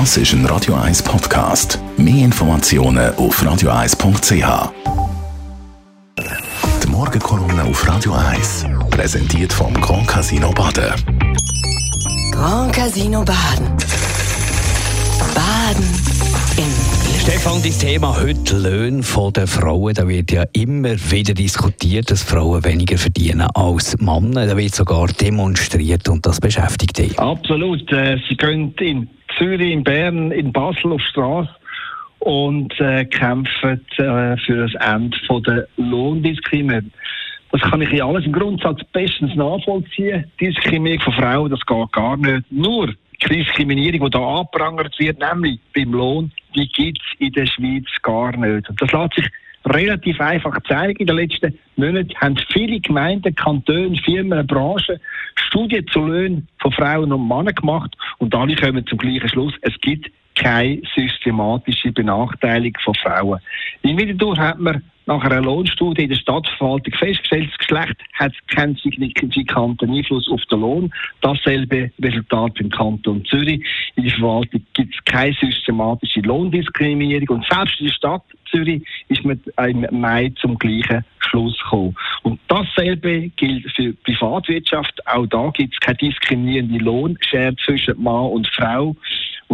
Das ist ein Radio 1 Podcast. Mehr Informationen auf radio1.ch. Die Morgenkolumne auf Radio 1 präsentiert vom Grand Casino Baden. Grand Casino Baden. Baden im. Stefan, das Thema heute Löhne der Frauen. Da wird ja immer wieder diskutiert, dass Frauen weniger verdienen als Männer. Da wird sogar demonstriert und das beschäftigt dich. Absolut. Äh, Sie in Zürich, in Bern, in Basel auf Straße und äh, kämpfen äh, für das Ende von der Lohndiskriminierung. Das kann ich ja alles im Grundsatz bestens nachvollziehen. Diskriminierung von Frauen, das geht gar nicht. Nur die Diskriminierung, die hier angeprangert wird, nämlich beim Lohn, die gibt es in der Schweiz gar nicht. Und das lässt sich relativ einfach zeigen. In den letzten Monaten haben viele Gemeinden, Kantone, Firmen, Branchen Studien zu Löhnen von Frauen und Männern gemacht und alle kommen zum gleichen Schluss. Es gibt keine systematische Benachteiligung von Frauen. In Winterthur hat man nach einer Lohnstudie in der Stadtverwaltung festgestellt, das Geschlecht hat keinen signifikanten Einfluss auf den Lohn. Dasselbe Resultat im Kanton Zürich. In der Verwaltung gibt es keine systematische Lohndiskriminierung und selbst in der Stadt Zürich ist man im Mai zum gleichen Schluss gekommen. Und dasselbe gilt für die Privatwirtschaft. Auch da gibt es keine diskriminierende Lohnschere zwischen Mann und Frau.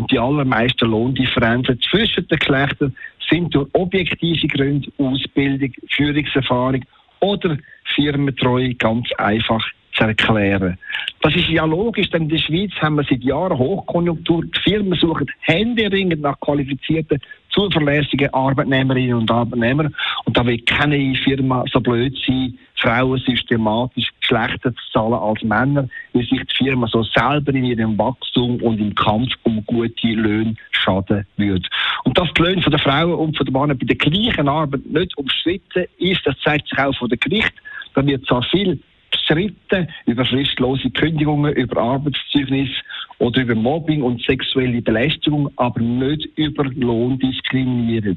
Und die allermeisten Lohndifferenzen zwischen den Geschlechtern sind durch objektive Gründe, Ausbildung, Führungserfahrung oder Firmentreue ganz einfach zu erklären. Das ist ja logisch, denn in der Schweiz haben wir seit Jahren Hochkonjunktur. Die Firmen suchen händeringend nach qualifizierten, zuverlässigen Arbeitnehmerinnen und Arbeitnehmern. Und da wird keine Firma so blöd sein, Frauen systematisch schlechter zu zahlen als Männer, weil sich die Firma so selber in ihrem Wachstum und im Kampf um gute Löhne schaden würde. Und dass die Löhne der Frauen und von den Männern bei der gleichen Arbeit nicht umstritten ist, das zeigt sich auch von der Gericht. Da wird zwar viel gestritten über fristlose Kündigungen, über Arbeitszeugnis oder über Mobbing und sexuelle Belästigung, aber nicht über Lohndiskriminierung.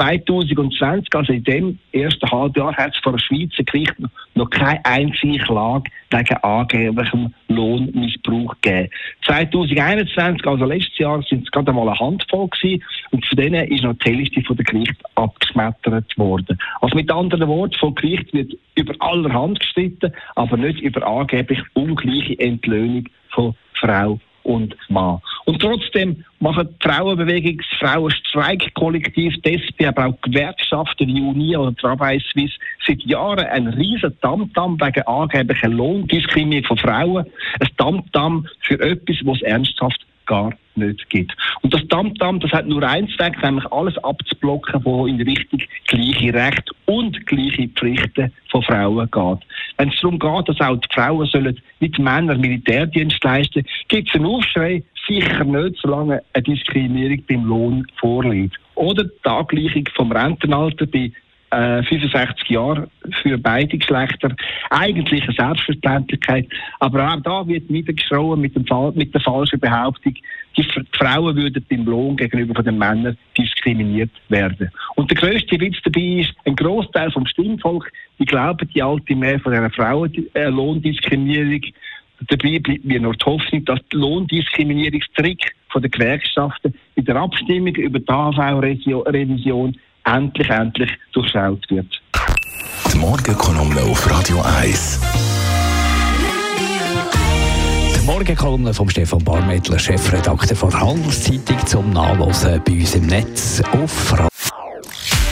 2020, also in dem ersten Halbjahr, hat es vor der Schweizer Gericht noch keine einzige Klage wegen angeblichem Lohnmissbrauch gegeben. 2021, also letztes Jahr, sind es gerade einmal eine Handvoll gewesen und von denen ist noch die Hälfte von der Gericht abgeschmettert worden. Also mit anderen Worten, vom Gericht wird über allerhand gestritten, aber nicht über angeblich ungleiche Entlöhnung von Frau und Mann. Und trotzdem machen die Frauenbewegung, das Frauenstreikkollektiv, SP, aber auch Gewerkschaften wie Unia oder Travail Suisse seit Jahren ein riesen Tamtam wegen angeblicher Lohndiskriminierung von Frauen. Ein Tamtam für etwas, was ernsthaft gar nicht gibt. Und das Tamtam, das hat nur eins Zweck, nämlich alles abzublocken, was in Richtung gleiche Rechte und gleiche Pflichten von Frauen geht. Wenn es darum geht, dass auch die Frauen sollen mit Männern Militärdienst leisten, gibt es einen Aufschrei, sicher nicht, solange eine Diskriminierung beim Lohn vorliegt. Oder die Angleichung vom Rentenalter bei 65 äh, Jahre für beide Geschlechter. Eigentlich eine Selbstverständlichkeit. Aber auch da wird niedergeschrien mit, mit der falschen Behauptung, die Frauen würden beim Lohn gegenüber den Männern diskriminiert werden. Und der grösste Witz dabei ist, ein Großteil vom Stimmvolk, die glauben die alte Mehr von einer Frauenlohndiskriminierung. Äh, Dabei bleibt mir nur die Hoffnung, dass die Lohndiskriminierungstrick von den Gewerkschaften in der Abstimmung über die AV-Revision endlich, endlich durchschaut wird. Die Morgenkolumne auf Radio 1. Die Morgenkolumne von Stefan Barmettler, Chefredakteur der Handelszeitung, zum Nachlesen bei uns im Netz auf Radio.